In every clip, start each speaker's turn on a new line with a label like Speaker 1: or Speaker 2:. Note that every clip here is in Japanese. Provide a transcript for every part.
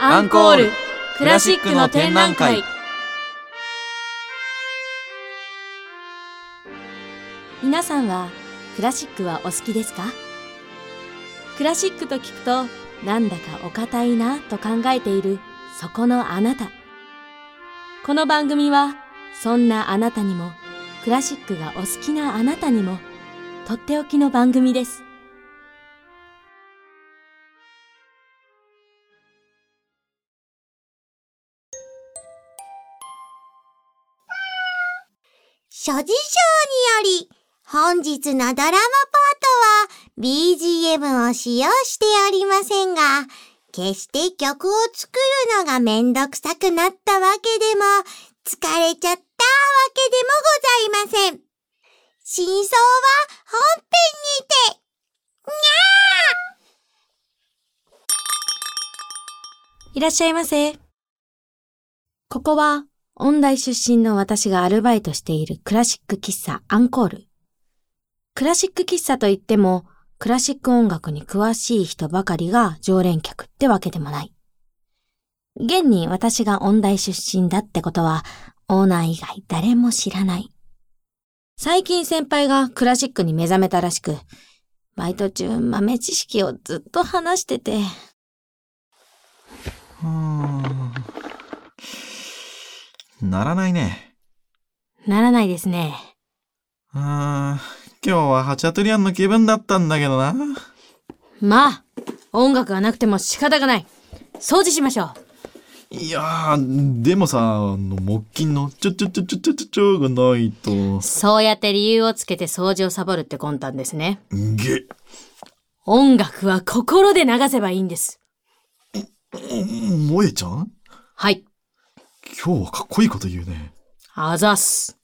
Speaker 1: アンコールクラシックの展覧会。
Speaker 2: 皆さんはクラシックはお好きですか？クラシックと聞くとなんだかお堅いなと考えているそこのあなた。この番組はそんなあなたにもクラシックがお好きなあなたにもとっておきの番組です。
Speaker 3: 諸事情により、本日のドラマパートは BGM を使用しておりませんが、決して曲を作るのがめんどくさくなったわけでも、疲れちゃったわけでもございません。真相は本編にて、にゃー
Speaker 2: いらっしゃいませここは音大出身の私がアルバイトしているクラシック喫茶アンコール。クラシック喫茶といっても、クラシック音楽に詳しい人ばかりが常連客ってわけでもない。現に私が音大出身だってことは、オーナー以外誰も知らない。最近先輩がクラシックに目覚めたらしく、バイト中豆知識をずっと話してて、
Speaker 4: うーんならないね。
Speaker 2: ならないですね。
Speaker 4: うーん、今日はハチャトリアンの気分だったんだけどな。
Speaker 2: まあ、音楽がなくても仕方がない。掃除しましょう。
Speaker 4: いやー、でもさ、あの、木琴のちょちょちょちょちょちょちょがないと。
Speaker 2: そうやって理由をつけて掃除をサボるって魂胆ですね。
Speaker 4: げ、
Speaker 2: 音楽は心で流せばいいんです。
Speaker 4: ん萌えちゃん？
Speaker 2: はい。
Speaker 4: 今日はかっこいいこと言うね。
Speaker 2: あざっす。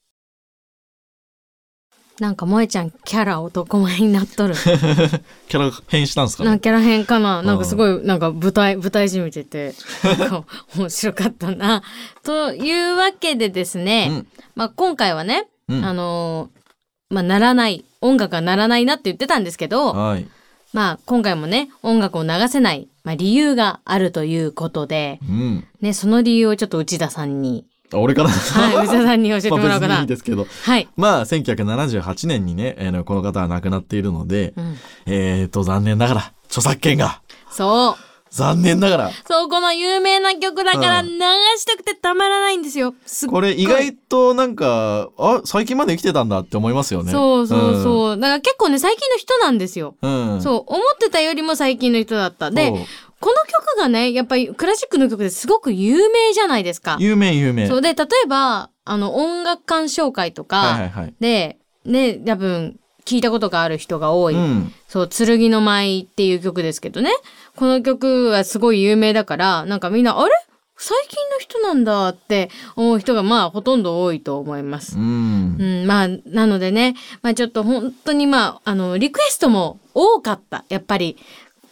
Speaker 2: なんか萌えちゃんキャラ男前になっとる。
Speaker 4: キャラ変したんすか？ね
Speaker 2: なんかキャラ変かな？なんかすごい、なんか舞台、舞台地見てて、面白かったな。というわけでですね、
Speaker 4: うん
Speaker 2: まあ今回はね、
Speaker 4: うん
Speaker 2: あのーまあならない、音楽がならないなって言ってたんですけど、
Speaker 4: はい。
Speaker 2: まあ今回もね、音楽を流せない、まあ理由があるということで、
Speaker 4: うん。
Speaker 2: ね、その理由をちょっと内田さんに、
Speaker 4: あ俺から？
Speaker 2: はい、内田さんに教えてもらおうかな
Speaker 4: いい。ですけど。
Speaker 2: はい。
Speaker 4: まあ、1978年にね、えーこの方は亡くなっているので、
Speaker 2: うん、
Speaker 4: えーと、残念ながら、著作権が、
Speaker 2: そう。
Speaker 4: 残念ながら、
Speaker 2: そう、この有名な曲だから
Speaker 4: うん
Speaker 2: 流したくてたまらないんですよ。す
Speaker 4: これ意外となんか、あ、最近まで生きてたんだって思いますよね。
Speaker 2: そうそうそう。だから結構ね、最近の人なんですよ。
Speaker 4: うん。うん。
Speaker 2: そう、思ってたよりも最近の人だった。で、この曲がね、やっぱりクラシックの曲ですごく有名じゃないですか。
Speaker 4: 有名有名。
Speaker 2: そうで、例えば、あの、音楽鑑賞会とか、
Speaker 4: はいはいはい。
Speaker 2: で、ね、多分、聞いたことがある人が多い。
Speaker 4: うん。
Speaker 2: そう、剣の舞っていう曲ですけどね。この曲はすごい有名だから、なんかみんな、あれ？最近の人なんだって思う人がまあほとんど多いと思います。
Speaker 4: うん
Speaker 2: う。ん、まあ、なのでね、まあちょっと本当にまあ、あの、リクエストも多かった。やっぱり、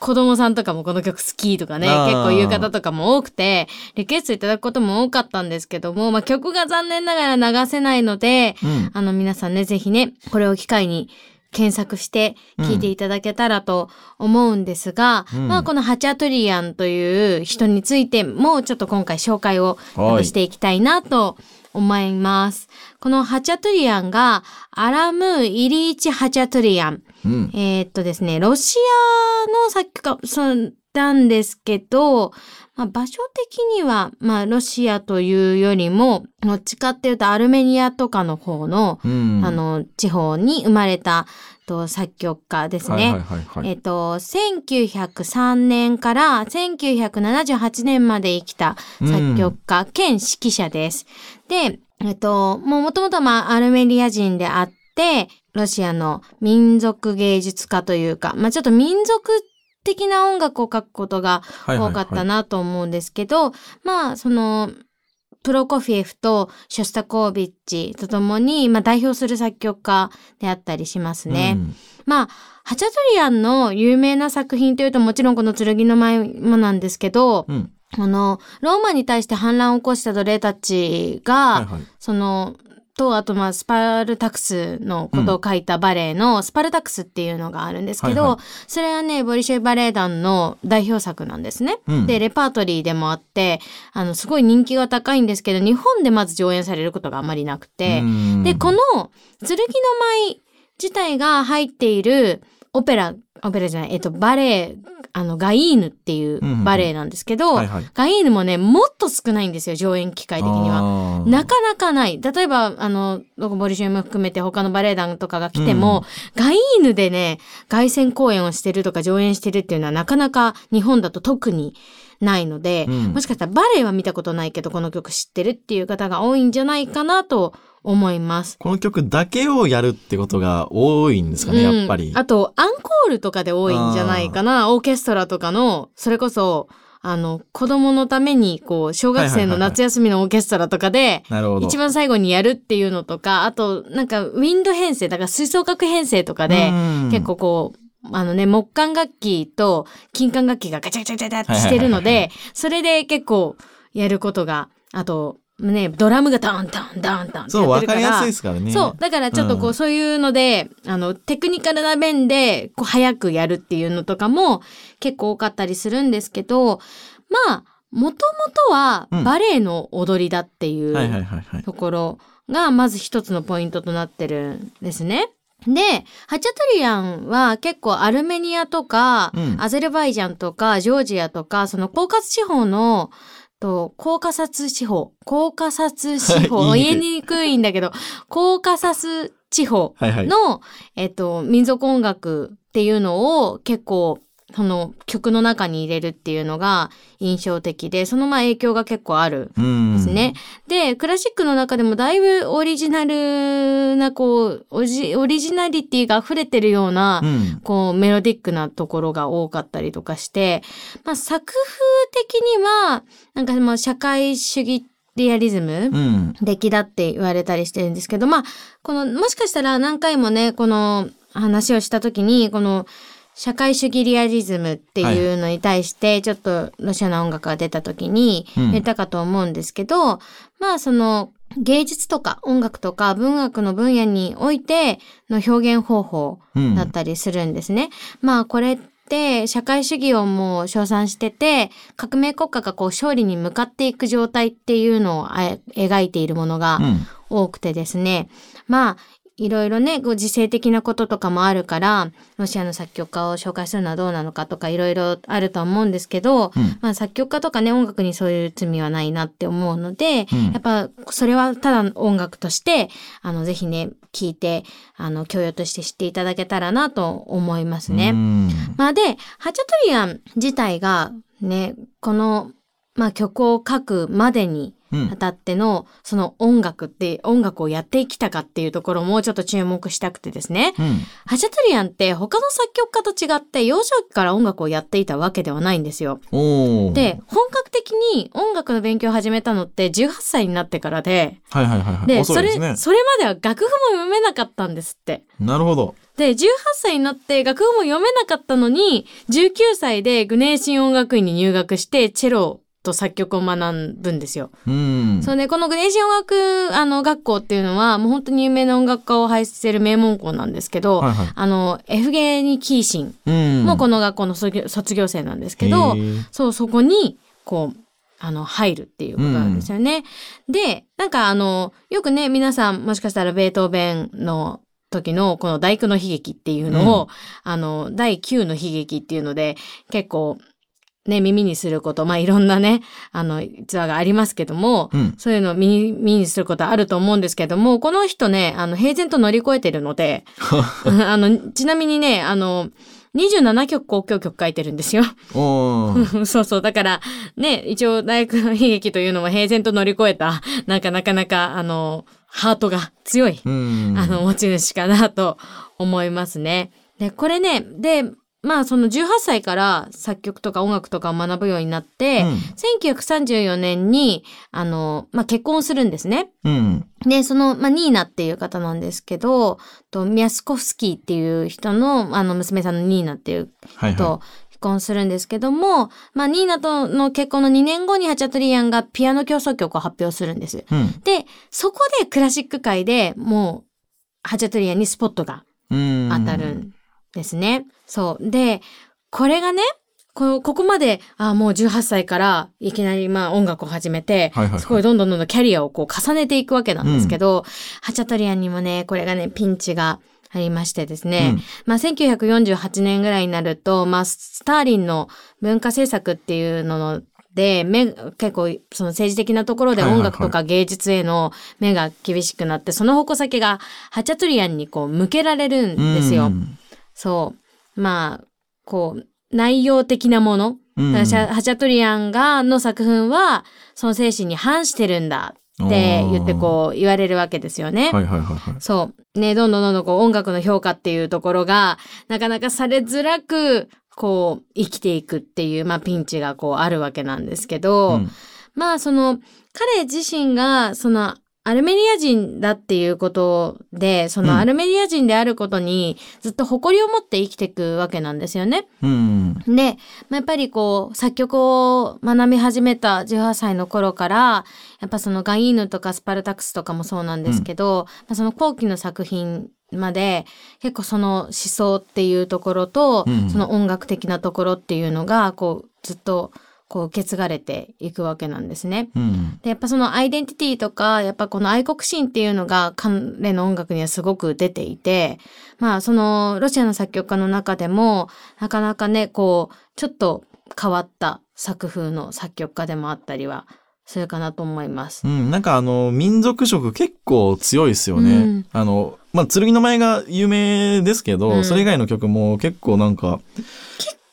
Speaker 2: 子供さんとかもこの曲好きとかね、結構言う方とかも多くて、リクエストいただくことも多かったんですけども、まあ曲が残念ながら流せないので、
Speaker 4: うん。
Speaker 2: あの皆さんね、ぜひね、これを機会に検索して聞いていただけたらと思うんですが、
Speaker 4: うん
Speaker 2: まあこのハチャトリアンという人についてもちょっと今回紹介を
Speaker 4: はい
Speaker 2: していきたいなと思います。このハチャトリアンがアラム・イリーチ・ハチャトリアン。
Speaker 4: うん。
Speaker 2: えーっとですね、ロシアの作曲家さんなんですけど、まあ、場所的には、まあ、ロシアというよりも、どっちかっていうとアルメニアとかの方の、
Speaker 4: うん。
Speaker 2: あの、地方に生まれたと作曲家ですね。
Speaker 4: はいはいはいはい。
Speaker 2: えっと、1903年から1978年まで生きた作曲家兼指揮者です。で、えっと、もう元々はまあアルメニア人であって、ロシアの民族芸術家というか、まあちょっと民族的な音楽を書くことが多かったなと思うんですけど、まあその、プロコフィエフとショスタコービッチとともに、まあ、代表する作曲家であったりしますね。
Speaker 4: うん
Speaker 2: まあ、ハチャトリアンの有名な作品というともちろんこの剣の舞もなんですけど、
Speaker 4: うん。
Speaker 2: あの、ローマに対して反乱を起こした奴隷たちが、
Speaker 4: はいはい。
Speaker 2: その、と、あとまあスパルタクスのことを書いたバレエのスパルタクスっていうのがあるんですけど、
Speaker 4: はいは
Speaker 2: それはね、ボリショイバレエ団の代表作なんですね。
Speaker 4: うん。
Speaker 2: で、レパートリーでもあって、あの、すごい人気が高いんですけど、日本でまず上演されることがあまりなくて、
Speaker 4: うん。
Speaker 2: で、この剣の舞自体が入っているオペラ、オペラじゃない、えっと、バレエ、あの、ガイーヌっていうバレエなんですけど、
Speaker 4: はいはい。
Speaker 2: ガイーヌもね、もっと少ないんですよ、上演機会的には。
Speaker 4: は
Speaker 2: なかなかない。例えば、あの、ボリシューム含めて他のバレエ団とかが来ても、ガイーヌでね、凱旋公演をしてるとか上演してるっていうのはなかなか日本だと特にないので、
Speaker 4: うん
Speaker 2: もしかしたらバレエは見たことないけど、この曲知ってるっていう方が多いんじゃないかなと思います。
Speaker 4: この曲だけをやるってことが多いんですかね、やっぱり。
Speaker 2: うんあと、アンコールとかで多いんじゃないかな。オーケストラとかの、それこそ、あの、子供のために、こう、小学生の夏休みのオーケストラとかで、
Speaker 4: なるほど。
Speaker 2: 一番最後にやるっていうのとか、あと、なんか、ウィンド編成、だから吹奏楽編成とかで、
Speaker 4: うん
Speaker 2: 結構こう、あのね、木管楽器と金管楽器がガチャガチャガチャってしてるので、それで結構やることが、あと、ね、ドラムがダンダンダンダンって
Speaker 4: そう、
Speaker 2: やってるから。
Speaker 4: わかりやすいですからね。
Speaker 2: そう。だからちょっとこう、
Speaker 4: うん
Speaker 2: そういうので、あの、テクニカルな面で、こう、早くやるっていうのとかも結構多かったりするんですけど、まあ、もともとは
Speaker 4: うん
Speaker 2: バレエの踊りだっていう。ところが、まず一つのポイントとなってるんですね。で、ハチャトリアンは結構アルメニアとか、
Speaker 4: うん。
Speaker 2: アゼルバイジャンとか、ジョージアとか、そのコーカス地方の、と、コーカサス地方、コーカサス地方、
Speaker 4: 言いにくい
Speaker 2: 言いにくいんだけど、コーカサス地方
Speaker 4: はいはい。
Speaker 2: の、えっと、民族音楽っていうのを結構、その曲の中に入れるっていうのが印象的で、そのまあ影響が結構ある
Speaker 4: うん。
Speaker 2: ですね。で、クラシックの中でもだいぶオリジナルな、こう、オジオリジナリティが溢れてるような、
Speaker 4: うん。
Speaker 2: こう、メロディックなところが多かったりとかして、まあ、作風的には、なんかまあ、社会主義リアリズム、
Speaker 4: うん。
Speaker 2: 的だって言われたりしてるんですけど、まあ、この、もしかしたら何回もね、この話をしたときに、この、社会主義リアリズムっていうのに対して、ちょっとロシアの音楽が出たときに
Speaker 4: うん
Speaker 2: 言ったかと思うんですけど、まあその芸術とか音楽とか文学の分野においての表現方法
Speaker 4: うん。
Speaker 2: だったりするんですね。まあこれって社会主義をもう称賛してて革命国家がこう勝利に向かっていく状態っていうのをあ描いているものが
Speaker 4: うん。
Speaker 2: 多くてですね。まあいろいろね、ご時世的なこととかもあるから、ロシアの作曲家を紹介するのはどうなのかとかいろいろあるとは思うんですけど、
Speaker 4: うん。
Speaker 2: まあ作曲家とかね、音楽にそういう罪はないなって思うので、
Speaker 4: うん。
Speaker 2: やっぱそれはただの音楽として、あの、ぜひね、聞いて、あの、教養として知っていただけたらなと思いますね。
Speaker 4: うん。
Speaker 2: まあで、ハチャトリアン自体がね、この、まあ曲を書くまでに
Speaker 4: うん
Speaker 2: あたっての、その音楽って、音楽をやってきたかっていうところもちょっと注目したくてですね。
Speaker 4: うん。
Speaker 2: ハチャトリアンって他の作曲家と違って幼少期から音楽をやっていたわけではないんですよ。で、本格的に音楽の勉強を始めたのって18歳になってからで、
Speaker 4: はいはいはいはい。
Speaker 2: で、それ。それまでは楽譜も読めなかったんですって。
Speaker 4: なるほど。
Speaker 2: で、18歳になって楽譜も読めなかったのに、19歳でグネーシン音楽院に入学して、チェロと作曲を学ぶんですよ。
Speaker 4: うん。
Speaker 2: そうね、このグネーシン音楽あの学校っていうのは、もう本当に有名な音楽家を輩出してる名門校なんですけど、
Speaker 4: はいはい。
Speaker 2: あの、エフゲーニ・キーシン
Speaker 4: うん。
Speaker 2: もこの学校の卒業生なんですけど、
Speaker 4: へー
Speaker 2: そう、そこに、こう、あの、入るっていうことなんですよね。で、なんかあの、よくね、皆さん、もしかしたらベートーベンの時のこの大工の悲劇っていうのを、あの、第9の悲劇っていうので、結構、ね、耳にすること、まあ、いろんなね、あの、逸話がありますけども、
Speaker 4: うん。
Speaker 2: そういうのを耳耳にすることあると思うんですけども、この人ね、あの、平然と乗り越えてるので、あの、ちなみにね、あの、27曲交響曲書いてるんですよ。そうそう。だから、ね、一応大学の悲劇というのも平然と乗り越えた、なんかなかなか、あの、ハートが強い、
Speaker 4: うん。
Speaker 2: あの、持ち主かなと思いますね。で、これね、で、まあその18歳から作曲とか音楽とかを学ぶようになって、1934年に、あの、まあ結婚するんですね。
Speaker 4: うん。
Speaker 2: で、その、まあ、ニーナっていう方なんですけど、と、ミャスコフスキーっていう人の、あの、娘さんのニーナっていう
Speaker 4: はい
Speaker 2: と
Speaker 4: は
Speaker 2: 婚するんですけども、まあ、ニーナとの結婚の2年後にハチャトリアンがピアノ競争曲を発表するんです。
Speaker 4: うん。
Speaker 2: で、そこでクラシック界でもう、ハチャトリアンにスポットが
Speaker 4: うん。
Speaker 2: 当たるんですね。そう。で、これがね、こここまで、あもう18歳からいきなりまあ音楽を始めて、すごいどんどんどんどんキャリアをこう重ねていくわけなんですけど、ハチャトリアンにもね、これがね、ピンチがありましてですね、
Speaker 4: うん
Speaker 2: まあ1948年ぐらいになると、まあスターリンの文化政策っていうので、目結構その政治的なところで音楽とか芸術への目が厳しくなって、その矛先がハチャトリアンにこう向けられるんですよ。
Speaker 4: うん
Speaker 2: そう。まあ、こう、内容的なもの。
Speaker 4: うん
Speaker 2: ハチャトリアンが、の作品は、その精神に反してるんだって言ってこう言われるわけですよね。
Speaker 4: はいはいはいはい。
Speaker 2: そう。ね、どんどんどんどんこう音楽の評価っていうところが、なかなかされづらく、こう、生きていくっていう、まあ、ピンチがこうあるわけなんですけど、
Speaker 4: うん
Speaker 2: まあ、その、彼自身が、その、アルメニア人だっていうことで、そ
Speaker 4: うん
Speaker 2: のアルメニア人であることにずっと誇りを持って生きていくわけなんですよね。
Speaker 4: うん。
Speaker 2: で、まあ、やっぱりこう、作曲を学び始めた18歳の頃から、やっぱそのガイーヌとかスパルタクスとかもそうなんですけど、まあ、その後期の作品まで結構その思想っていうところと、
Speaker 4: うん
Speaker 2: その音楽的なところっていうのが、こう、ずっとこう受け継がれていくわけなんですね。
Speaker 4: うん。
Speaker 2: で、やっぱそのアイデンティティとか、やっぱこの愛国心っていうのが彼の音楽にはすごく出ていて、まあそのロシアの作曲家の中でも、なかなかね、こう、ちょっと変わった作風の作曲家でもあったりはするかなと思います。
Speaker 4: うん、なんかあの、民族色結構強いですよね。
Speaker 2: うん
Speaker 4: あの、まあ、剣の舞が有名ですけど、
Speaker 2: うん
Speaker 4: それ以外の曲も結構なんか、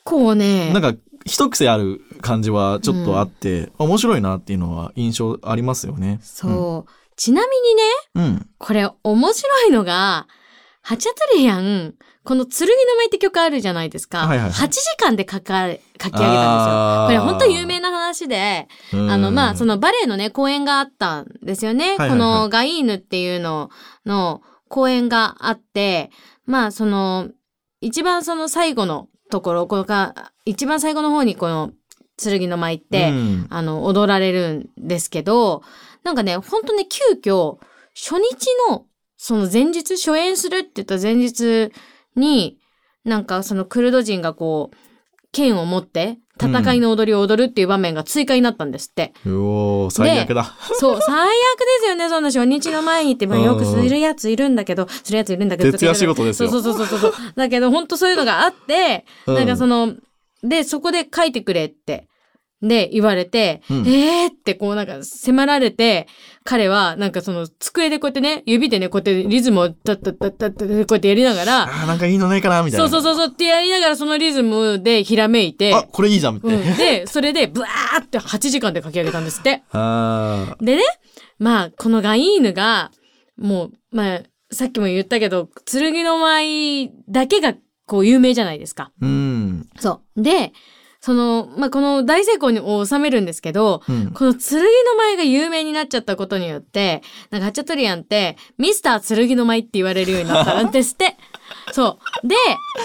Speaker 2: こうね、
Speaker 4: なんか一癖ある感じはちょっとあって、面白いなっていうのは印象ありますよね。
Speaker 2: そう、ちなみにね、
Speaker 4: うん。うん。こ
Speaker 2: これ面白いのが、ハチャトリアン、この剣の舞って曲あるじゃないですか。
Speaker 4: はいはいはい
Speaker 2: 8時間で書かれ書き上げたんですよ。これ本当有名な話で、あの、まあ、そ
Speaker 4: の、
Speaker 2: のバレエのね、公演があったんですよね。
Speaker 4: はいはいはい
Speaker 2: このガイーヌっていうのの公演があって、まあ、その、一番その最後のところ、このか、一番最後の方にこの剣の舞って、
Speaker 4: うん
Speaker 2: あの、踊られるんですけど、なんかね、ほんとね、急遽、初日の、その前日、初演するって言った前日に、なんかそのクルド人がこう、剣を持って、戦いの踊りを踊るっていう場面が追加になったんですって。
Speaker 4: うおー最悪だ。
Speaker 2: そう、最悪ですよね、そんな初日の前にって、まあ、よくするやついるんだけど、するやついるんだけど。
Speaker 4: 徹夜仕事ですよ
Speaker 2: そうそうそうそうそう。だけど、本当そういうのがあって、
Speaker 4: うん
Speaker 2: なんかその、で、そこで書いてくれって、で、言われて、
Speaker 4: うん
Speaker 2: えーってこうなんか迫られて、彼はなんかその机でこうやってね、指でね、こうやってリズムをタッタッタッタッタッこうやってやりながら、
Speaker 4: あーなんかいいのないかなみたいな。
Speaker 2: そうそうそうそうってやりながらそのリズムでひらめいて、
Speaker 4: あ、これいいじゃんって。
Speaker 2: うん、で、それでブワーって8時間で書き上げたんですって。
Speaker 4: あ
Speaker 2: でね、まあ、このガイーヌが、もう、まあ、さっきも言ったけど、剣の舞だけが、こう、有名じゃないですか。
Speaker 4: ーうん。
Speaker 2: そう。で、その、まあ、この大成功を収めるんですけど、
Speaker 4: うん。
Speaker 2: この剣の舞が有名になっちゃったことによって、なんかハチャトリアンって、ミスター剣の舞って言われるようになったんですって。そう。で、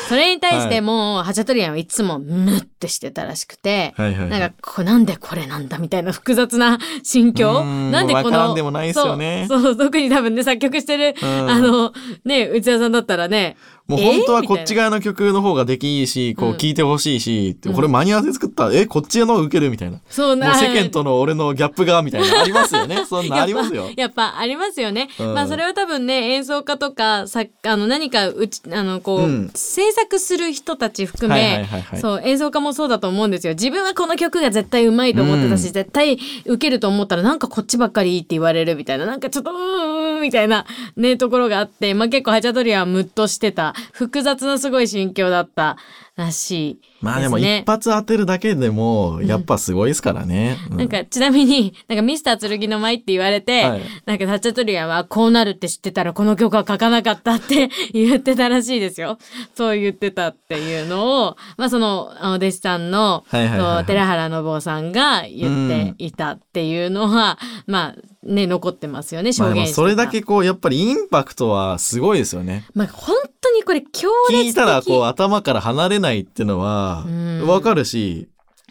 Speaker 2: それに対してもう、ハチャトリアンはいつもムッてしてたらしくて、
Speaker 4: はいはいはい。
Speaker 2: なんか、こなんでこれなんだみたいな複雑な心境なんでこの。
Speaker 4: でもないですよね
Speaker 2: そう、そう特に多分ね、作曲してる、
Speaker 4: うん
Speaker 2: あの、ね、内田さんだったらね、
Speaker 4: もう
Speaker 2: えー？
Speaker 4: 本当はこっち側の曲の方ができいいし、こ
Speaker 2: う
Speaker 4: うん聴いてほしいし、
Speaker 2: うん
Speaker 4: これ間に合わせ作った、え、こっちの受けるみたいな。
Speaker 2: そう
Speaker 4: もう世間との俺のギャップがみたいな、ありますよね。そんな ありますよ。
Speaker 2: やっぱありますよね。
Speaker 4: うん
Speaker 2: まあそれは多分ね、演奏家とか、さあの何かうち、あの、こう、
Speaker 4: うん
Speaker 2: 制作する人たち含め、
Speaker 4: はいはいはいはい
Speaker 2: そう、演奏家もそうだと思うんですよ。自分はこの曲が絶対うまいと思ってたし、
Speaker 4: うん
Speaker 2: 絶対受けると思ったらなんかこっちばっかりいいって言われるみたいな、なんかちょっとうーんみたいなね、ところがあって、まあ結構ハチャトリはムッとしてた、複雑なすごい心境だったらしいですね。
Speaker 4: まあでも一発当てるだけでも、やっぱすごいですからね。う
Speaker 2: なんか、ちなみに、なんかミスター剣の舞って言われて、
Speaker 4: はい
Speaker 2: なんかタッチャトリアンはこうなるって知ってたらこの曲は書かなかったって 言ってたらしいですよ。そう言ってたっていうのを、まあその、お弟子さんの、
Speaker 4: はいはいはいはい
Speaker 2: そう寺原信夫さんが言っていたっていうのは、まあ、ね、残ってますよね、証言
Speaker 4: それだけこうやっぱりインパクトはすごいですよね。
Speaker 2: まあ本当にこれ強烈的
Speaker 4: 聞いたらこう頭から離れないっていうのは
Speaker 2: うん
Speaker 4: わかるし、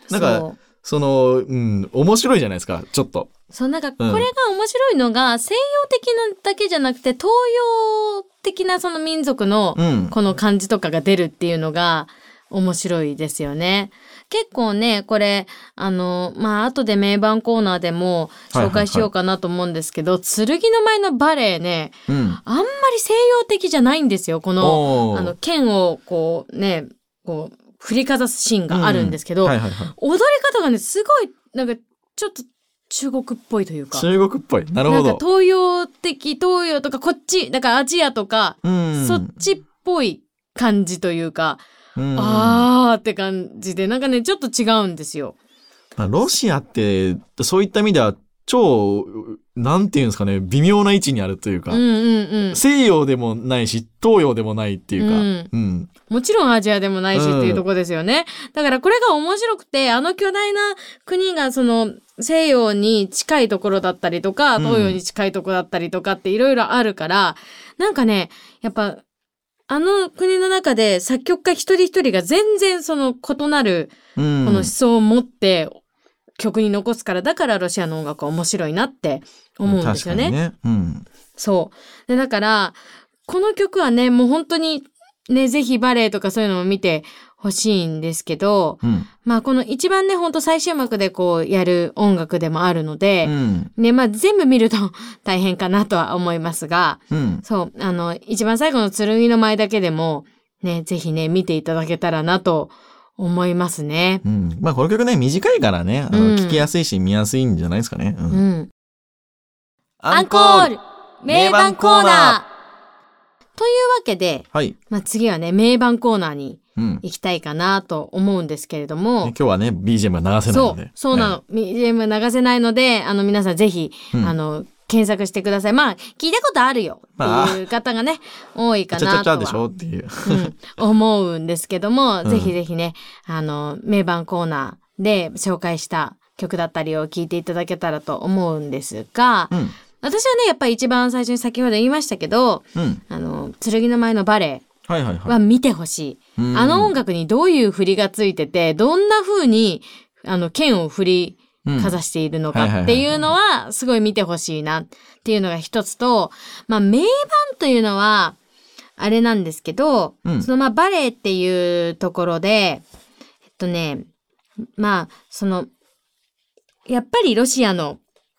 Speaker 4: なんか
Speaker 2: そ
Speaker 4: のうん面白いじゃないですかちょっと。
Speaker 2: そうなんかこれが面白いのが、西洋的なだけじゃなくて東洋的なその民族の
Speaker 4: うん。
Speaker 2: この感じとかが出るっていうのが面白いですよね。結構ね、これ、あの、まあ、後で名盤コーナーでも紹介しようかなと思うんですけど、剣の前のバレエね、
Speaker 4: うん。
Speaker 2: あんまり西洋的じゃないんですよ。この、あの、剣をこうね、こう、振りかざすシーンがあるんですけど。踊り方がね、すごい、なんか、ちょっと中国っぽいというか。
Speaker 4: 中国っぽい。なるほど。
Speaker 2: なんか東洋的、東洋とかこっち、だからアジアとか、
Speaker 4: うん。
Speaker 2: そっちっぽい感じというか、
Speaker 4: うん
Speaker 2: あーって感じで、なんかね、ちょっと違うんですよ。
Speaker 4: まあロシアってそういった意味では超なんていうんですかね微妙な位置にあるというか、
Speaker 2: うんうんうん。
Speaker 4: 西洋でもないし東洋でもないっていうか、
Speaker 2: うん
Speaker 4: うん
Speaker 2: もちろんアジアでもないしっていうとこですよね。だからこれが面白くて、あの巨大な国がその西洋に近いところだったりとか、
Speaker 4: うん
Speaker 2: 東洋に近いところだったりとかっていろいろあるから、なんかね、やっぱ、あの国の中で作曲家一人一人が全然その異なる
Speaker 4: うん
Speaker 2: この思想を持って曲に残すから、だからロシアの音楽は面白いなって思うんですよね。
Speaker 4: 確かにね、うん、
Speaker 2: そう。で、だから、この曲はね、もう本当にね、ぜひバレエとかそういうのも見てほしいんですけど、
Speaker 4: うん。
Speaker 2: まあこの一番ね、ほんと最終幕でこうやる音楽でもあるので、
Speaker 4: うん。
Speaker 2: ね、まあ全部見ると 大変かなとは思いますが、
Speaker 4: うん。
Speaker 2: そう、あの、一番最後の剣の前だけでも、ね、ぜひね、見ていただけたらなと思いますね。
Speaker 4: うん、まあこの曲ね短いからねあの、
Speaker 2: うん。
Speaker 4: 聞きやすいし見やすいんじゃないですかね、うん。
Speaker 2: うん。
Speaker 1: アンコール名盤コーナ
Speaker 2: というわけで、
Speaker 4: はい、
Speaker 2: まあ次はね、名盤コーナーに
Speaker 4: うん。ね
Speaker 2: 行きたいかなと思うんですけれども、
Speaker 4: 今日はね BGM が流せない
Speaker 2: そう
Speaker 4: ので、
Speaker 2: そうなの。BGM 流せないので、あの、皆さんぜひ、
Speaker 4: うん。
Speaker 2: あの、検索してください。まあ、聞いたことあるよ。っていう方がね、多いか
Speaker 4: ちゃちゃ
Speaker 2: なとは
Speaker 4: ちゃでしょ？っていう。
Speaker 2: うん。思うんですけども、
Speaker 4: うん。
Speaker 2: ぜひぜひね、あの、名盤コーナーで紹介した曲だったりを聞いていただけたらと思うんですが、
Speaker 4: うん
Speaker 2: 私はね、やっぱり一番最初に先ほど言いましたけど、
Speaker 4: うん
Speaker 2: あの、剣の前のバレ
Speaker 4: はいはいは。
Speaker 2: エはい見てほしい。
Speaker 4: うん
Speaker 2: あの音楽にどういう振りがついてて、どんな風に、あの、剣を振り
Speaker 4: うん
Speaker 2: かざしているのかっていうのは、すごい見てほしいなっていうのが一つと、まあ、名盤というのは、あれなんですけど、
Speaker 4: うん
Speaker 2: そのまあ、バレエっていうところで、えっとね、まあ、その、やっぱりロシアの、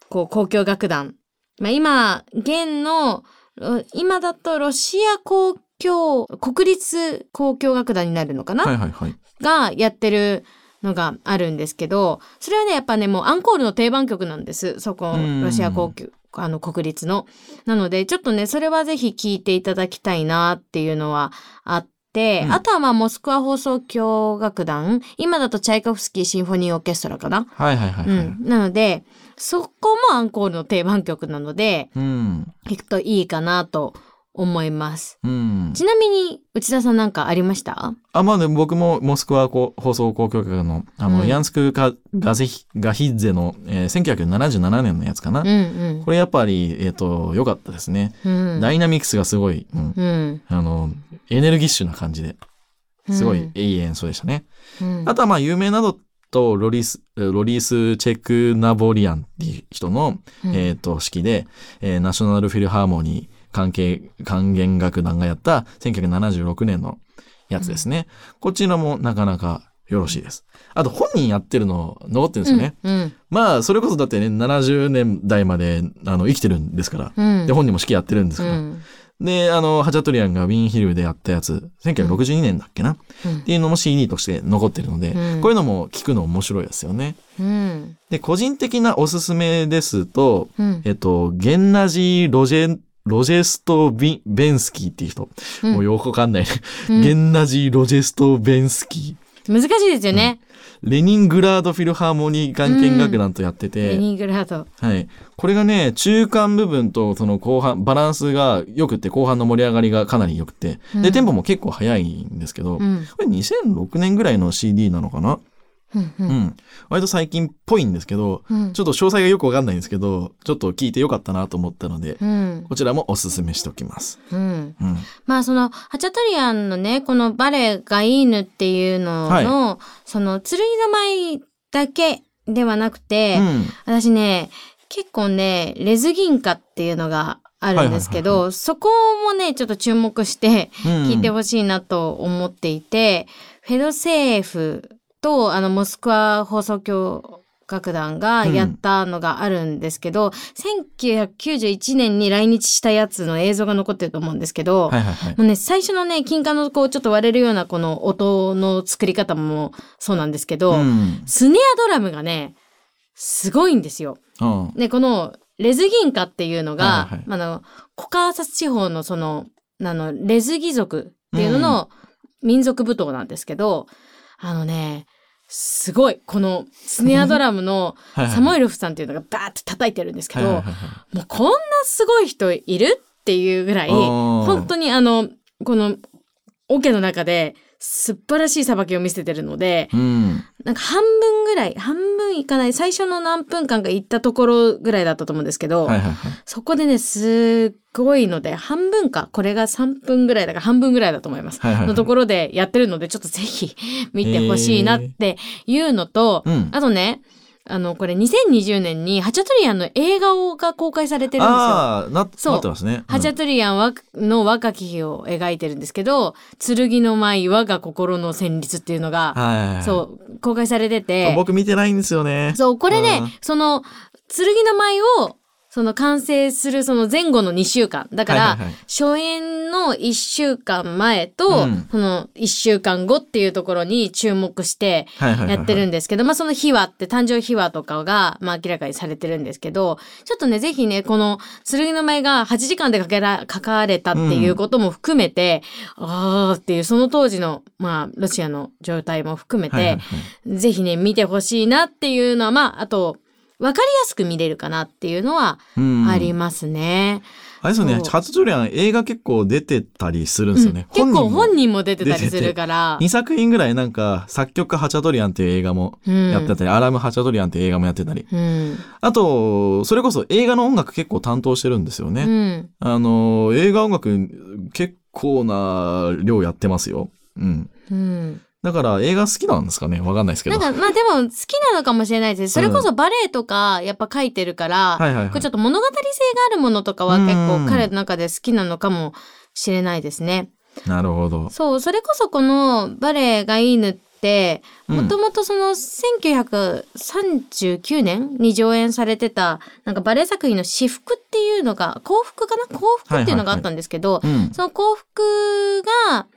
Speaker 2: こう、交響楽団。まあ、今、現の、ろ今だとロシア交響、国立交響楽団になるのかな、
Speaker 4: はいはいはい。
Speaker 2: がやってるのがあるんですけど、それはね、やっぱね、もうアンコールの定番曲なんです。そこ
Speaker 4: うん、
Speaker 2: ロシア交響、あの、国立の。なので、ちょっとね、それはぜひ聴いていただきたいなっていうのはあって、
Speaker 4: うん
Speaker 2: あとはまあ、モスクワ放送協楽団。今だとチャイコフスキーシンフォニーオーケストラかな？
Speaker 4: はいはいはいはい。
Speaker 2: うん。なので、そこもアンコールの定番曲なので、
Speaker 4: うん。
Speaker 2: 聴くといいかなと思います。
Speaker 4: うん。
Speaker 2: ちなみに、内田さんなんかありました？
Speaker 4: あ、まあでも僕もモスクワ放送交響楽の、あの、
Speaker 2: うん
Speaker 4: ヤンスクガガゼヒガヒッゼの、えー、1977年のやつかな？
Speaker 2: うんうん。
Speaker 4: これやっぱり、えっ、と、良かったですね。
Speaker 2: うん
Speaker 4: ダイナミクスがすごい、うん
Speaker 2: うん。
Speaker 4: あの、エネルギッシュな感じで、すごい
Speaker 2: うん
Speaker 4: いい演奏でしたね。
Speaker 2: うん
Speaker 4: あとはまあ有名などとロリス、ロリス・チェク・ナボリアンっていう人の、
Speaker 2: うん
Speaker 4: えっ、と、式で、えーナショナルフィルハーモニー関係、管弦楽団がやった1976年のやつですね。こちらもなかなかよろしいです。あと本人やってるの残ってるんですよね。
Speaker 2: うん
Speaker 4: まあ、それこそだってね、70年代まであの生きてるんですから。
Speaker 2: うん。
Speaker 4: で、本人も指揮やってるんですから。
Speaker 2: うん
Speaker 4: で、あの、ハチャトリアンがウィンヒルでやったやつ、1962年だっけな、
Speaker 2: うん
Speaker 4: っていうのも CD として残ってるので、
Speaker 2: うん
Speaker 4: こういうのも聞くの面白いですよね。
Speaker 2: うん。
Speaker 4: で、個人的なおすすめですと、
Speaker 2: うん。
Speaker 4: えっと、ゲンナジー・ロジェ、ロジェストビ・ベンスキーっていう人。
Speaker 2: うん
Speaker 4: もうよくわかんないね。
Speaker 2: うん
Speaker 4: ゲンナジー・ロジェスト・ベンスキ
Speaker 2: 難しいですよね。
Speaker 4: ー。レニングラード・フィルハーモニー管弦楽団とやってて、
Speaker 2: レニングラード。
Speaker 4: はい。これがね、中間部分とその後半、バランスが良くて、後半の盛り上がりがかなり良くて、で、
Speaker 2: うん
Speaker 4: テンポも結構早いんですけど、
Speaker 2: うん。
Speaker 4: これ2006年ぐらいの CD なのかな
Speaker 2: うんう。
Speaker 4: うんん。割と最近っぽいんですけど、
Speaker 2: うん
Speaker 4: ちょっと詳細がよくわかんないんですけど、ちょっと聞いてよかったなと思ったので、
Speaker 2: うん。
Speaker 4: こちらもおすすめしておきます。
Speaker 2: うん。
Speaker 4: うん。
Speaker 2: まあそのハチャトリアンのねこのバレガイーヌっていうのの、その剣の舞だけではなくて、
Speaker 4: うん。
Speaker 2: 私ね結構ねレズ銀貨っていうのがあるんですけど、
Speaker 4: はいはい
Speaker 2: そこもねちょっと注目して聞いてほしいなと思っていて、フェドセーフとあのモスクワ放送協楽団がやったのがあるんですけど、1991年に来日したやつの映像が残ってると思うんですけど、
Speaker 4: はいはいはい。
Speaker 2: もうね、最初のね、金管のこう、ちょっと割れるようなこの音の作り方もそうなんですけど、
Speaker 4: うん。
Speaker 2: スネアドラムがね、すごいんですよ。
Speaker 4: うん。
Speaker 2: で、この、レズ銀貨っていうのが、
Speaker 4: はいはいはい
Speaker 2: あの、コカーサス地方のその、あの、レズギ族っていうのの民族舞踏なんですけど、あのね、すごい、このスネアドラムのサモエルフさんっていうのがバーって叩いてるんですけど、もうこんなすごい人いるっていうぐらい、本当にあの、この、オケの中で素晴らしいさばきを見せてるので、
Speaker 4: うん。
Speaker 2: なんか半分ぐらい、半分いかない、最初の何分間か行ったところぐらいだったと思うんですけど、
Speaker 4: はいはいはい。
Speaker 2: そこでね、すっごいので、半分か、これが3分ぐらいだから半分ぐらいだと思います。
Speaker 4: はいはいはい
Speaker 2: のところでやってるので、ちょっとぜひ見てほしいなっていうのと、
Speaker 4: うん。
Speaker 2: あとね、あの、これ2020年にハチャトリアンの映画が公開されてるんですよ。
Speaker 4: ああ、な、
Speaker 2: そう
Speaker 4: なってますね。
Speaker 2: ハチャトリアンはの若き日を描いてるんですけど、剣の舞我が心の旋律っていうのが。そう、公開されてて、
Speaker 4: 僕見てないんですよね。
Speaker 2: そう、これね、
Speaker 4: うん
Speaker 2: その、剣の舞を、その完成するその前後の2週間。だから、初演の1週間前と、
Speaker 4: うん。
Speaker 2: その1週間後っていうところに注目してやってるんですけど、まあその秘話って誕生秘話とかが、まあ明らかにされてるんですけど、ちょっとね、ぜひね、この剣の舞が8時間で書けら書かれたっていうことも含めて、あーっていうその当時の、まあロシアの状態も含めて、
Speaker 4: はいはいはい。
Speaker 2: ぜひね、見てほしいなっていうのは、まあ、あと、わかりやすく見れるかなっていうのは
Speaker 4: うん
Speaker 2: ありますね。
Speaker 4: あれですよね
Speaker 2: そう、
Speaker 4: ハツジョリアン映画結構出てたりするんですよね。
Speaker 2: うん結構本
Speaker 4: 人
Speaker 2: 人も出てたりするから。
Speaker 4: 2作品ぐらいなんか作曲家ハチャトリアンっていう映画も
Speaker 2: うん
Speaker 4: やってたり、アラムハチャトリアンっていう映画もやってたり。
Speaker 2: うん。
Speaker 4: あと、それこそ映画の音楽結構担当してるんですよね。
Speaker 2: うん。
Speaker 4: あの、映画音楽結構な量やってますよ。うん。
Speaker 2: うん。
Speaker 4: だから映画好きなんですかね？わかんないですけど。
Speaker 2: なんか、まあでも好きなのかもしれないです。それこそバレエとかやっぱ書いてるから、
Speaker 4: はいはいはい
Speaker 2: これちょっと物語性があるものとかは結
Speaker 4: うん
Speaker 2: 構彼の中で好きなのかもしれないですね。
Speaker 4: なるほど。
Speaker 2: そう、それこそこのバレエがいいぬって、
Speaker 4: うん
Speaker 2: もともとその1939年に上演されてた、なんかバレエ作品の私服っていうのが、幸福かな？幸福っていうのがあったんですけど、
Speaker 4: うん。
Speaker 2: その幸福が、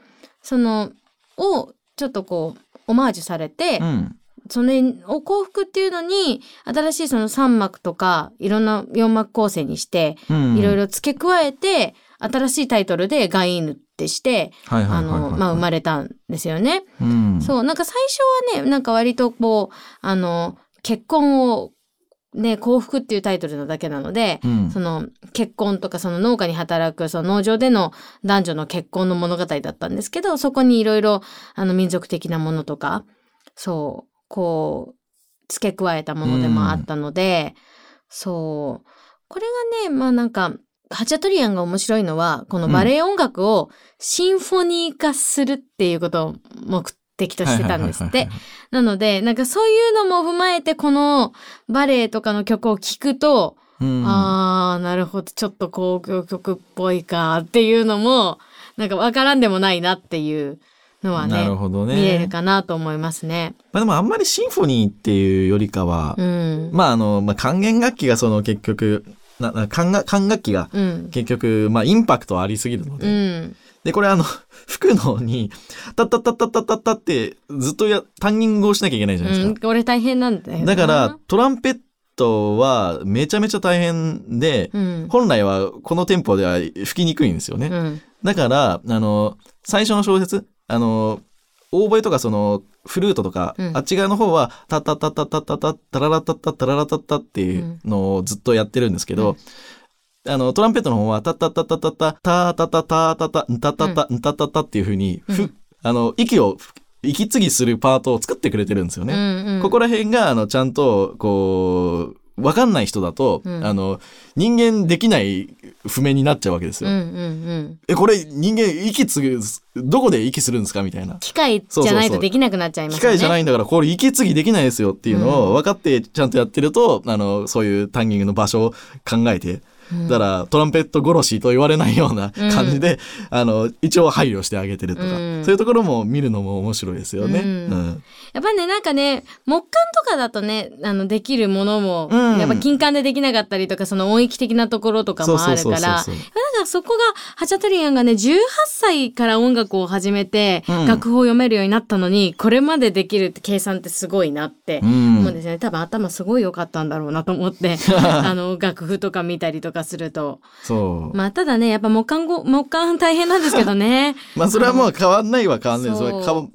Speaker 2: その、をちょっとこう、オマージュされて、
Speaker 4: うん。
Speaker 2: そのを幸福っていうのに、新しいその3幕とか、いろんな4幕構成にして、
Speaker 4: うん。
Speaker 2: いろいろ付け加えて、新しいタイトルでガイーヌってして、あの、まあ、生まれたんですよね。
Speaker 4: うん。
Speaker 2: そう、なんか最初はね、なんか割とこう、あの、結婚を、ね、幸福っていうタイトルなだけなので、
Speaker 4: うん。
Speaker 2: その結婚とかその農家に働くその農場での男女の結婚の物語だったんですけど、そこにいろいろあの民族的なものとか、そう、こう、付け加えたものでもあったので、そう、これがね、まあなんか、ハチャトリアンが面白いのは、このバレエ音楽をシンフォニー化するっていうことを目的としてたんですって。なので、なんかそういうのも踏まえて、このバレエとかの曲を聴くと、
Speaker 4: うん。
Speaker 2: あー、なるほど、ちょっと交響曲っぽいかっていうのも、なんかわからんでもないなっていうのは
Speaker 4: な
Speaker 2: ね、
Speaker 4: るほどね。
Speaker 2: 見れるかなと思いますね。
Speaker 4: まあでもあんまりシンフォニーっていうよりかは、
Speaker 2: うん。
Speaker 4: まああの、まあ管弦楽器がその結局、なな管楽管楽器が
Speaker 2: うん。
Speaker 4: 結局、まあインパクトありすぎるの
Speaker 2: う
Speaker 4: で。
Speaker 2: ん。
Speaker 4: で、これあの、吹くのに、タッタッタッタッタッタッタってずっとや、タンギングをしなきゃいけないじゃないですか。
Speaker 2: うん、これ大変なんだよな。
Speaker 4: だから、トランペットはめちゃめちゃ大変で、
Speaker 2: うん。
Speaker 4: 本来はこのテンポでは吹きにくいんですよね。
Speaker 2: うん。
Speaker 4: だから、あの、最初の小説、あの、オーボエとかその、フルートとか、
Speaker 2: うん
Speaker 4: あっち側の方は、タッタッタッタッタッタッタッタララタッタッタララタッタっていうのをずっとやってるんですけど、あの、トランペットの方は、タッタッタッタッタッタ、タータタタータタ、ンタタタ、ンタタタっていうふ、
Speaker 2: うん
Speaker 4: あの、息を息継ぎするパートを作ってくれてるんですよね。ここら辺が、あの、ちゃんと、こう、わかんない人だと、
Speaker 2: うん
Speaker 4: あの、人間できない譜面になっちゃうわけですよ。え、これ人間息継ぐ、どこで息するんですかみたいな。
Speaker 2: 機械じゃないとできなくなっちゃいますよね。。
Speaker 4: 機械じゃないいんだから、これ息継ぎできないですよっていうの
Speaker 2: うん
Speaker 4: を分かってちゃんとやってると、あの、そういうタンギングの場所を考えて、だからトランペット殺しと言われないような感じで、あの、一応配慮してあげてるとか、
Speaker 2: うん。
Speaker 4: そういうところも見るのも面白いですよね。
Speaker 2: うん。
Speaker 4: うん。
Speaker 2: やっぱね、なんかね、木管とかだとね、あの、できるものも、
Speaker 4: うん。
Speaker 2: やっぱ金管でできなかったりとか、その音域的なところとかもあるから、だから
Speaker 4: そ
Speaker 2: こが、ハチャトリアンがね、18歳から音楽を始めて、
Speaker 4: うん。
Speaker 2: 楽譜を読めるようになったのに、これまでできるって計算ってすごいなって。
Speaker 4: うん
Speaker 2: 思うんですね。多分頭すごい良かったんだろうなと思って、あの、楽譜とか見たりとかすると。
Speaker 4: そう。
Speaker 2: まあ、ただね、やっぱ木管ご、木管大変なんですけどね。
Speaker 4: まあそれはもう変わんないは変わんないです。
Speaker 2: そう
Speaker 4: それか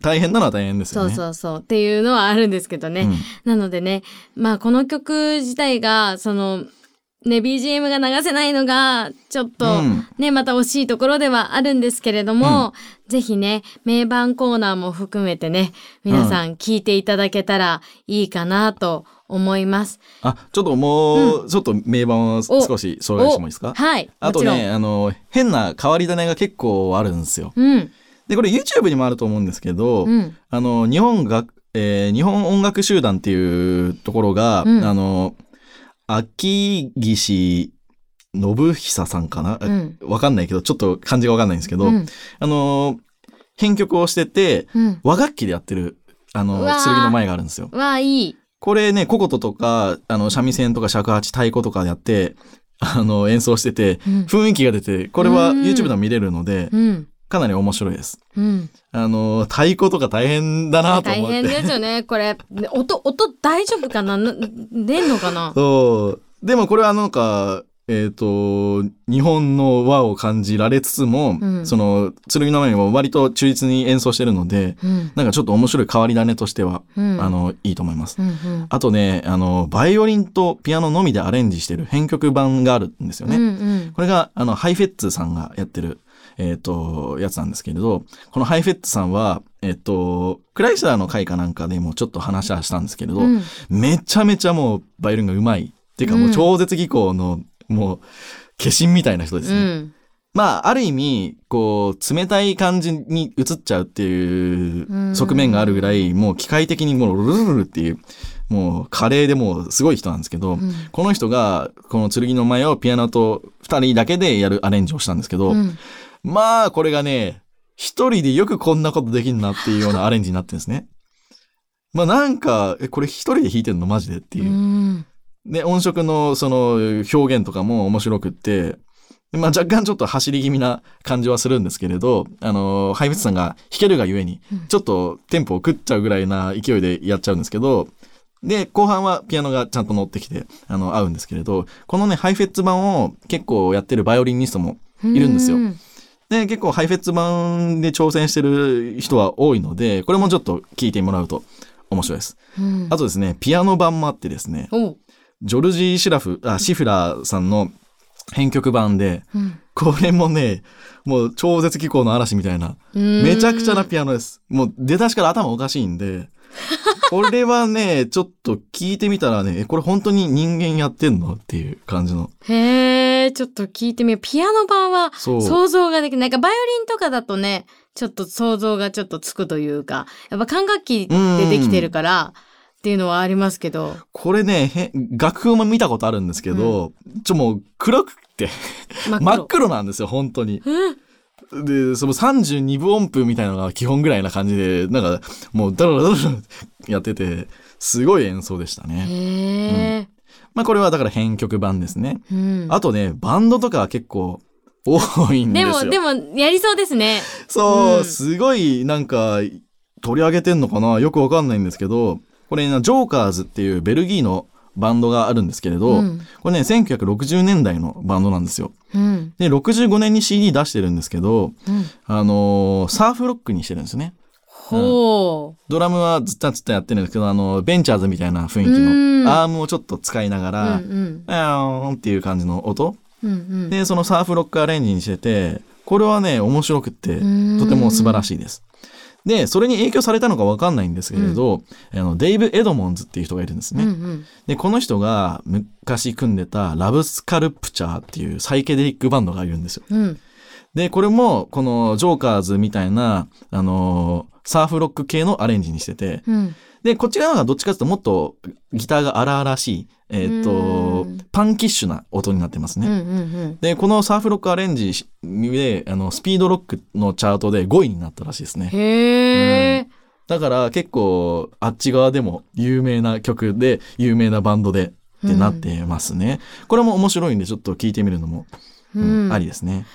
Speaker 4: 大変なのは大変です
Speaker 2: そう
Speaker 4: よね。
Speaker 2: そうそう。っていうのはあるんですけどね。
Speaker 4: うん
Speaker 2: なのでね、まあこの曲自体が、その、ね、BGM が流せないのが、ちょっと
Speaker 4: うん
Speaker 2: ね、また惜しいところではあるんですけれども、ぜひね、名盤コーナーも含めてね、皆さん聞いていただけたらいいかなと思います。
Speaker 4: あ、ちょっともう、ちょっと名盤を少し紹介してもいいですか？
Speaker 2: はい。
Speaker 4: あとね、あの、変な変わり種が結構あるんですよ。
Speaker 2: うん。
Speaker 4: で、これ YouTube にもあると思うんですけど、
Speaker 2: うん。
Speaker 4: あの、日本楽、えー日本音楽集団っていうところが、
Speaker 2: うん
Speaker 4: あの、秋岸信久さんかな？
Speaker 2: うん。
Speaker 4: わかんないけど、ちょっと漢字がわかんないんですけど、
Speaker 2: うん。
Speaker 4: あの、編曲をしてて、
Speaker 2: うん。
Speaker 4: 和楽器でやってる、あの、剣の前があるんですよ。
Speaker 2: わあ、いい。
Speaker 4: これね、ココトとか、あの、三味線とか尺八、太鼓とかでやって、あの、演奏してて、
Speaker 2: うん。
Speaker 4: 雰囲気が出て、これは
Speaker 2: うん
Speaker 4: YouTube でも見れるので、
Speaker 2: うん。
Speaker 4: かなり面白いです。
Speaker 2: うん。
Speaker 4: あの、太鼓とか大変だなと思って。
Speaker 2: 大変ですよね。これ、音、音大丈夫かな？な出んのかな？
Speaker 4: そう。でもこれはなんか、えっ、と、日本の和を感じられつつも、
Speaker 2: うん
Speaker 4: その、剣の前も割と忠実に演奏してるので、
Speaker 2: うん。
Speaker 4: なんかちょっと面白い変わり種としては、
Speaker 2: うん。
Speaker 4: あの、いいと思います。
Speaker 2: うんうん。
Speaker 4: あとね、あの、バイオリンとピアノのみでアレンジしてる編曲版があるんですよね。
Speaker 2: うんうん。
Speaker 4: これが、あの、ハイフェッツさんがやってる、えっ、と、やつなんですけれど、このハイフェッツさんは、えっ、と、クライスラーの会かなんかでもちょっと話はしたんですけれど、
Speaker 2: うん
Speaker 4: めちゃめちゃもうバイオリンがうまい。っていうかもう超絶技巧の、もう、化身みたいな人ですね。
Speaker 2: うん。
Speaker 4: まあ、ある意味、こう、冷たい感じに映っちゃうっていう側面があるぐらい、もう機械的にもうルルルルっていう、もう華麗でもうすごい人なんですけど、
Speaker 2: うん
Speaker 4: この人が、この剣の前をピアノと二人だけでやるアレンジをしたんですけど、
Speaker 2: うん
Speaker 4: まあ、これがね、一人でよくこんなことできんなっていうようなアレンジになってるんですね。まあなんか、え、これ一人で弾いてんの？マジでっていうう。
Speaker 2: ん。
Speaker 4: で、音色のその表現とかも面白くって、まあ若干ちょっと走り気味な感じはするんですけれど、あの、ハイブツさんが弾けるがゆえに
Speaker 2: うん、
Speaker 4: ちょっとテンポを食っちゃうぐらいな勢いでやっちゃうんですけど、で、後半はピアノがちゃんと乗ってきて、あの、合うんですけれど、このね、ハイフェッツ版を結構やってるバイオリニストもいるんですよ。
Speaker 2: うん
Speaker 4: で、結構ハイフェッツ版で挑戦してる人は多いので、これもちょっと聞いてもらうと面白いです。
Speaker 2: うん。
Speaker 4: あとですね、ピアノ版もあってですね、ジョルジー・シラフ、あ、シフラーさんの編曲版で、
Speaker 2: うん
Speaker 4: これもね、もう超絶技巧の嵐みたいな、
Speaker 2: うん
Speaker 4: めちゃくちゃなピアノです。もう出だしから頭おかしいんで、これはね、ちょっと聞いてみたらね、えこれ本当に人間やってんの？っていう感じの。
Speaker 2: へえ、ちょっと聞いてみよう。ピアノ版は。想像ができない。なんかバイオリンとかだとね、ちょっと想像がちょっとつくというか、やっぱ管楽器でできてるからっていうのはありますけど。
Speaker 4: これね、へ楽譜も見たことあるんですけど、ちょ、もう黒くって、
Speaker 2: 真っ黒。
Speaker 4: 真っ黒なんですよ、本当に。
Speaker 2: うん
Speaker 4: で、その32分音符みたいなのが基本ぐらいな感じで、なんか、もうダラダラダラやってて、すごい演奏でしたね。
Speaker 2: へえ。
Speaker 4: まあこれはだから編曲版ですね。
Speaker 2: うん
Speaker 4: あとね、バンドとかは結構多いんでよ。
Speaker 2: ですも、でも、やりそうですね。
Speaker 4: そう、
Speaker 2: うん
Speaker 4: すごいなんか取り上げてんのかな？よくわかんないんですけど、これね、ジョーカーズっていうベルギーのバンドがあるんですけれど、
Speaker 2: うん
Speaker 4: これね、1960年代のバンドなんですよ。
Speaker 2: うん。
Speaker 4: で、65年に CD 出してるんですけど、
Speaker 2: うん。
Speaker 4: あのーサーフロックにしてるんですね。
Speaker 2: ほ
Speaker 4: ドラムはずったずったやってるんですけど、あの、ベンチャーズみたいな雰囲気
Speaker 2: うん
Speaker 4: の、アームをちょっと使いなが
Speaker 2: う。
Speaker 4: ら、
Speaker 2: うんうん。
Speaker 4: あーんっていう感じの音。
Speaker 2: うんうん。
Speaker 4: で、そのサーフロックアレンジにしてて、これはね、面白くって、
Speaker 2: うん
Speaker 4: とても素晴らしいです。で、それに影響されたのかわかんないんですけれど、あの、デイブ・エドモンズっていう人がいるんですね。
Speaker 2: うんうん
Speaker 4: で、この人が昔組んでたラブスカルプチャーっていうサイケデリックバンドがいるんですよ。
Speaker 2: うん
Speaker 4: で、これも、このジョーカーズみたいな、あのーサーフロック系のアレンジにしてて、
Speaker 2: うん
Speaker 4: で、こっち側がどっちかというともっとギターが荒々しい、えーっ
Speaker 2: う
Speaker 4: と
Speaker 2: ん、
Speaker 4: パンキッシュな音になってますね。
Speaker 2: うんうん
Speaker 4: で、このサーフロックアレンジで、あの、スピードロックのチャートで5位になったらしいですね。
Speaker 2: へえ、
Speaker 4: だから結構、あっち側でも有名な曲で、有名なバンドでってなってますね。これも面白いんで、ちょっと聞いてみるのも、
Speaker 2: う
Speaker 4: うん
Speaker 2: ん
Speaker 4: ありですね。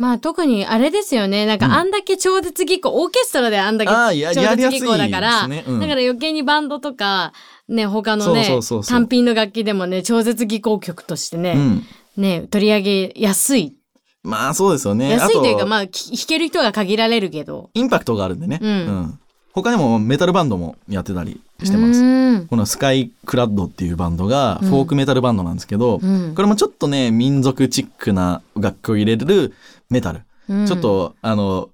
Speaker 2: まあ特にあれですよね。なん
Speaker 4: うん
Speaker 2: かあんだけ超絶技巧、オーケストラであんだけ超絶技巧だから、
Speaker 4: ね。うん
Speaker 2: だから余計にバンドとか、ね、他のね単品の楽器でもね、超絶技巧曲としてね、
Speaker 4: うん。
Speaker 2: ね、取り上げやすい。
Speaker 4: まあそうですよね。
Speaker 2: 安いというか、まあ、き弾ける人が限られるけど。
Speaker 4: インパクトがあるんでね。
Speaker 2: うん
Speaker 4: 他にもメタルバンドもやってたりしてます。
Speaker 2: うん
Speaker 4: このスカイクラッドっていうバンドが
Speaker 2: うん
Speaker 4: フォークメタルバンドなんですけど、
Speaker 2: うん
Speaker 4: これもちょっとね、民族チックな楽器を入れるメタル。
Speaker 2: うん
Speaker 4: ちょっと、あの、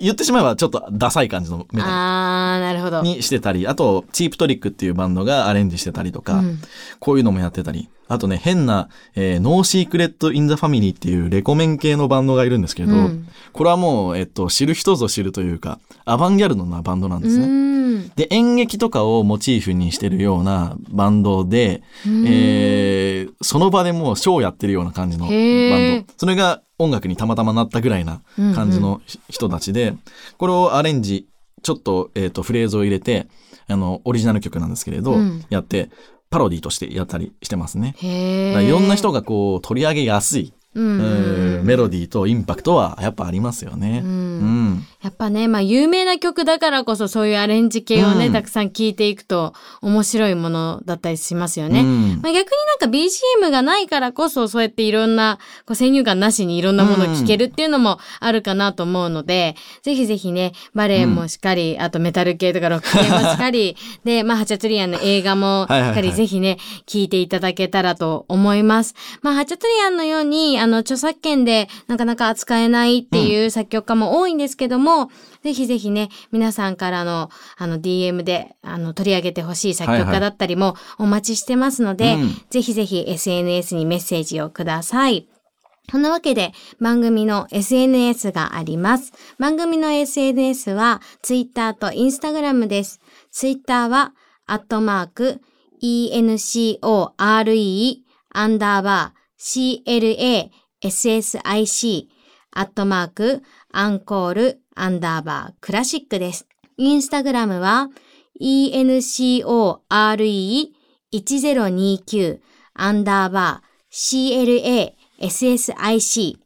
Speaker 4: 言ってしまえばちょっとダサい感じのメタ
Speaker 2: あー、なるほど。
Speaker 4: ルにしてたり、あと、チープトリックっていうバンドがアレンジしてたりとか、
Speaker 2: うん
Speaker 4: こういうのもやってたり、あとね、変な、えー No Secret in the Family っていうレコメン系のバンドがいるんですけど、
Speaker 2: うん
Speaker 4: これはもう、えっと、知る人ぞ知るというか、アバンギャルドなバンドなんですね。
Speaker 2: うん
Speaker 4: で、演劇とかをモチーフにしてるようなバンドで、
Speaker 2: うん
Speaker 4: えーその場でもうショーやってるような感じのバンド。それが音楽にたまたまなったぐらいな感じの人たちで、これをアレンジ、ちょっと、えっ、と、フレーズを入れて、あの、オリジナル曲なんですけれど、
Speaker 2: うん。
Speaker 4: やって、パロディとしてやったりしてますね。いろんな人がこう、取り上げやすい、
Speaker 2: うん
Speaker 4: メロディーとインパクトはやっぱありますよね。
Speaker 2: う
Speaker 4: うんん。
Speaker 2: やっぱね、まあ有名な曲だからこそそういうアレンジ系をね、
Speaker 4: うん
Speaker 2: たくさん聴いていくと面白いものだったりしますよね。
Speaker 4: うん
Speaker 2: まあ、逆になんか BGM がないからこそそうやっていろんなこう先入観なしにいろんなものを聴けるっていうのもあるかなと思うので、ぜひぜひね、バレエもしっかり、あとメタル系とかロック系もしっかり、で、まあハチャトゥリアンの映画もしっかりぜひね、聴いていただけたらと思います。まあハチャトゥリアンのように、あの著作権でなかなか扱えないっていう作曲家も多いんですけども、ぜひぜひね、皆さんからの、あの、DM で、あの、取り上げてほしい作曲家だったりもお待ちしてますので、
Speaker 4: うん
Speaker 2: ぜひぜひ SNS にメッセージをください。そんなわけで番組の SNS があります。番組の SNS は Twitter と Instagram です。Twitter は、アットマーク、ENCORE、アンダーバー、CLASSIC、アットマーク、アンコール、アンダーバー、クラシックです。インスタグラムは、ENCORE1029、アンダーバー、CLASSIC、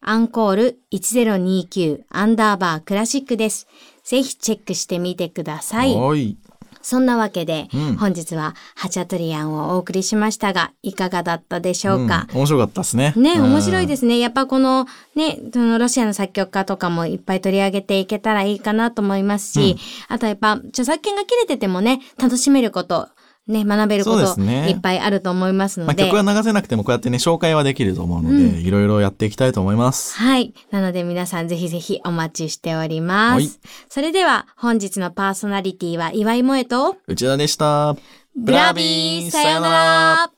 Speaker 2: アンコール1029、アンダーバー、クラシックです。ぜひチェックしてみてください。
Speaker 4: はい。
Speaker 2: そんなわけで、
Speaker 4: うん。
Speaker 2: 本日はハチャトリアンをお送りしましたが、いかがだったでしょうか、
Speaker 4: うん。面白かったですね。
Speaker 2: ね、
Speaker 4: うん。
Speaker 2: 面白いですね。やっぱこのね、そのロシアの作曲家とかもいっぱい取り上げていけたらいいかなと思いますし、あとやっぱ著作権が切れててもね、楽しめること、ね、学べることいっぱいあると思いますの
Speaker 4: まあ、
Speaker 2: で。
Speaker 4: 曲は流せなくてもこうやってね、紹介はできると思うので、
Speaker 2: うん
Speaker 4: いろいろやっていきたいと思います。
Speaker 2: はい。なので皆さんぜひぜひお待ちしております。
Speaker 4: はい
Speaker 2: それでは本日のパーソナリティは岩井萌と
Speaker 4: 内田でした。
Speaker 2: ブラビーさよなら